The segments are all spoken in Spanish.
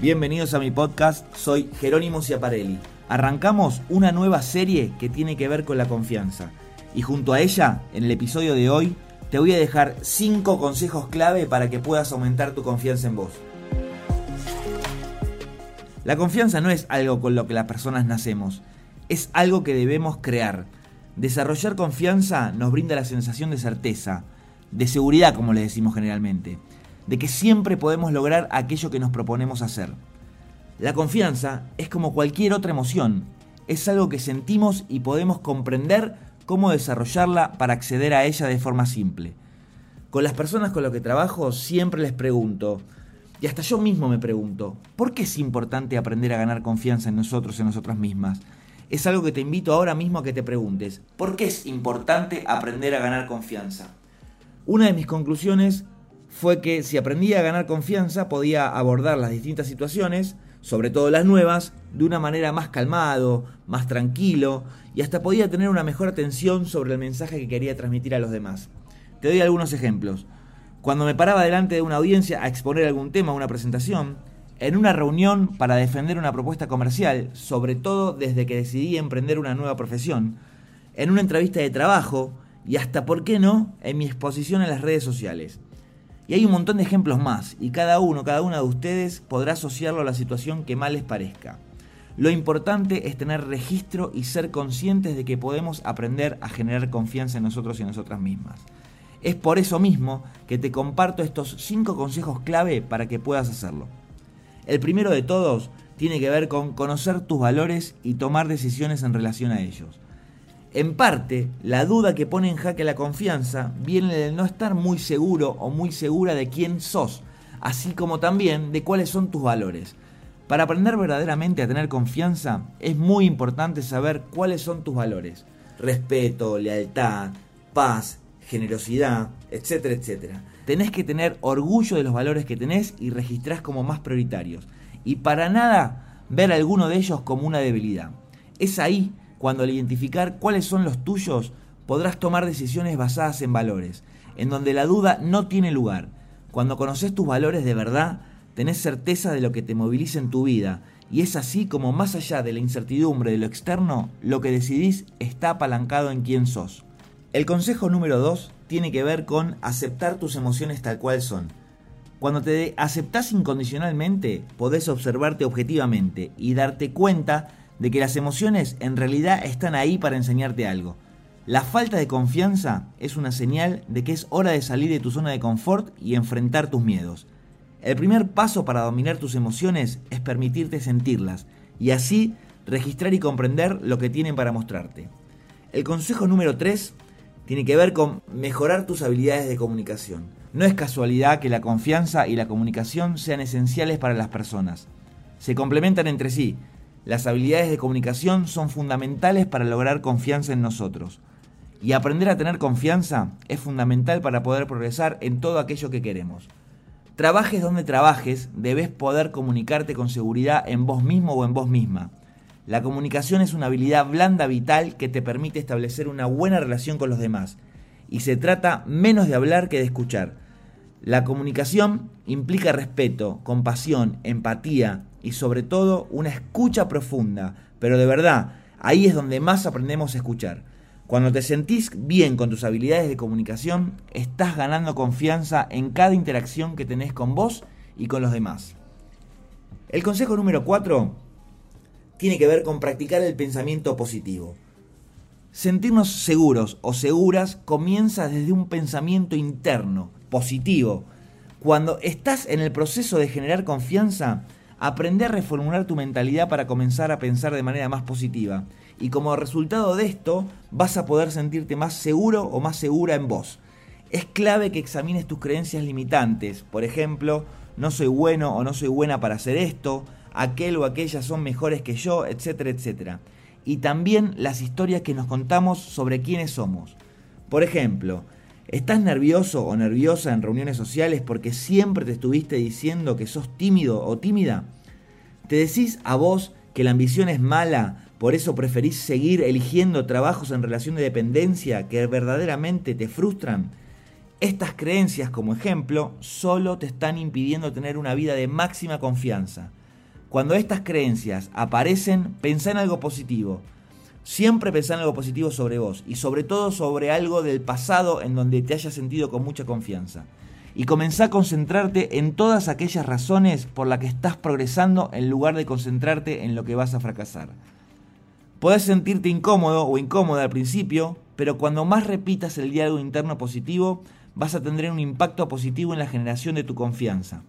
Bienvenidos a mi podcast, soy Jerónimo Ciaparelli. Arrancamos una nueva serie que tiene que ver con la confianza. Y junto a ella, en el episodio de hoy, te voy a dejar 5 consejos clave para que puedas aumentar tu confianza en vos. La confianza no es algo con lo que las personas nacemos, es algo que debemos crear. Desarrollar confianza nos brinda la sensación de certeza, de seguridad como le decimos generalmente de que siempre podemos lograr aquello que nos proponemos hacer. La confianza es como cualquier otra emoción, es algo que sentimos y podemos comprender cómo desarrollarla para acceder a ella de forma simple. Con las personas con las que trabajo siempre les pregunto, y hasta yo mismo me pregunto, ¿por qué es importante aprender a ganar confianza en nosotros, en nosotras mismas? Es algo que te invito ahora mismo a que te preguntes, ¿por qué es importante aprender a ganar confianza? Una de mis conclusiones fue que si aprendía a ganar confianza podía abordar las distintas situaciones, sobre todo las nuevas, de una manera más calmado, más tranquilo y hasta podía tener una mejor atención sobre el mensaje que quería transmitir a los demás. Te doy algunos ejemplos. Cuando me paraba delante de una audiencia a exponer algún tema o una presentación, en una reunión para defender una propuesta comercial, sobre todo desde que decidí emprender una nueva profesión, en una entrevista de trabajo y hasta, ¿por qué no?, en mi exposición en las redes sociales. Y hay un montón de ejemplos más, y cada uno, cada una de ustedes podrá asociarlo a la situación que más les parezca. Lo importante es tener registro y ser conscientes de que podemos aprender a generar confianza en nosotros y en nosotras mismas. Es por eso mismo que te comparto estos 5 consejos clave para que puedas hacerlo. El primero de todos tiene que ver con conocer tus valores y tomar decisiones en relación a ellos. En parte, la duda que pone en jaque la confianza viene de no estar muy seguro o muy segura de quién sos, así como también de cuáles son tus valores. Para aprender verdaderamente a tener confianza, es muy importante saber cuáles son tus valores. Respeto, lealtad, paz, generosidad, etcétera, etcétera. Tenés que tener orgullo de los valores que tenés y registrás como más prioritarios. Y para nada ver alguno de ellos como una debilidad. Es ahí cuando al identificar cuáles son los tuyos, podrás tomar decisiones basadas en valores, en donde la duda no tiene lugar. Cuando conoces tus valores de verdad, tenés certeza de lo que te moviliza en tu vida, y es así como más allá de la incertidumbre de lo externo, lo que decidís está apalancado en quién sos. El consejo número 2 tiene que ver con aceptar tus emociones tal cual son. Cuando te aceptás incondicionalmente, podés observarte objetivamente y darte cuenta de que las emociones en realidad están ahí para enseñarte algo. La falta de confianza es una señal de que es hora de salir de tu zona de confort y enfrentar tus miedos. El primer paso para dominar tus emociones es permitirte sentirlas y así registrar y comprender lo que tienen para mostrarte. El consejo número 3 tiene que ver con mejorar tus habilidades de comunicación. No es casualidad que la confianza y la comunicación sean esenciales para las personas. Se complementan entre sí las habilidades de comunicación son fundamentales para lograr confianza en nosotros. Y aprender a tener confianza es fundamental para poder progresar en todo aquello que queremos. Trabajes donde trabajes, debes poder comunicarte con seguridad en vos mismo o en vos misma. La comunicación es una habilidad blanda vital que te permite establecer una buena relación con los demás. Y se trata menos de hablar que de escuchar. La comunicación implica respeto, compasión, empatía, y sobre todo una escucha profunda, pero de verdad, ahí es donde más aprendemos a escuchar. Cuando te sentís bien con tus habilidades de comunicación, estás ganando confianza en cada interacción que tenés con vos y con los demás. El consejo número 4 tiene que ver con practicar el pensamiento positivo. Sentirnos seguros o seguras comienza desde un pensamiento interno, positivo. Cuando estás en el proceso de generar confianza, Aprende a reformular tu mentalidad para comenzar a pensar de manera más positiva. Y como resultado de esto, vas a poder sentirte más seguro o más segura en vos. Es clave que examines tus creencias limitantes. Por ejemplo, no soy bueno o no soy buena para hacer esto, aquel o aquella son mejores que yo, etcétera, etcétera. Y también las historias que nos contamos sobre quiénes somos. Por ejemplo, ¿Estás nervioso o nerviosa en reuniones sociales porque siempre te estuviste diciendo que sos tímido o tímida? ¿Te decís a vos que la ambición es mala, por eso preferís seguir eligiendo trabajos en relación de dependencia que verdaderamente te frustran? Estas creencias, como ejemplo, solo te están impidiendo tener una vida de máxima confianza. Cuando estas creencias aparecen, pensá en algo positivo. Siempre pensá en algo positivo sobre vos y sobre todo sobre algo del pasado en donde te hayas sentido con mucha confianza. Y comenzá a concentrarte en todas aquellas razones por las que estás progresando en lugar de concentrarte en lo que vas a fracasar. Podés sentirte incómodo o incómoda al principio, pero cuando más repitas el diálogo interno positivo, vas a tener un impacto positivo en la generación de tu confianza.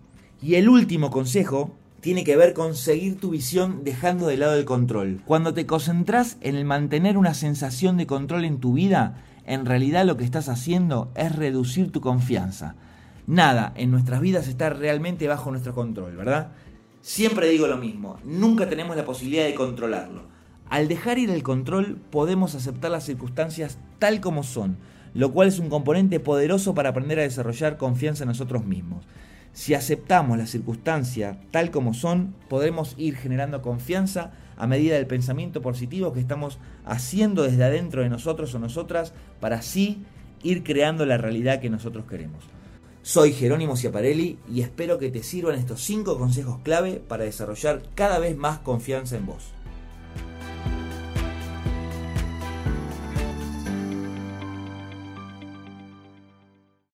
Y el último consejo tiene que ver con seguir tu visión dejando de lado el control. Cuando te concentras en el mantener una sensación de control en tu vida, en realidad lo que estás haciendo es reducir tu confianza. Nada en nuestras vidas está realmente bajo nuestro control, ¿verdad? Siempre digo lo mismo, nunca tenemos la posibilidad de controlarlo. Al dejar ir el control podemos aceptar las circunstancias tal como son, lo cual es un componente poderoso para aprender a desarrollar confianza en nosotros mismos. Si aceptamos las circunstancias tal como son, podremos ir generando confianza a medida del pensamiento positivo que estamos haciendo desde adentro de nosotros o nosotras para así ir creando la realidad que nosotros queremos. Soy Jerónimo Ciaparelli y espero que te sirvan estos 5 consejos clave para desarrollar cada vez más confianza en vos.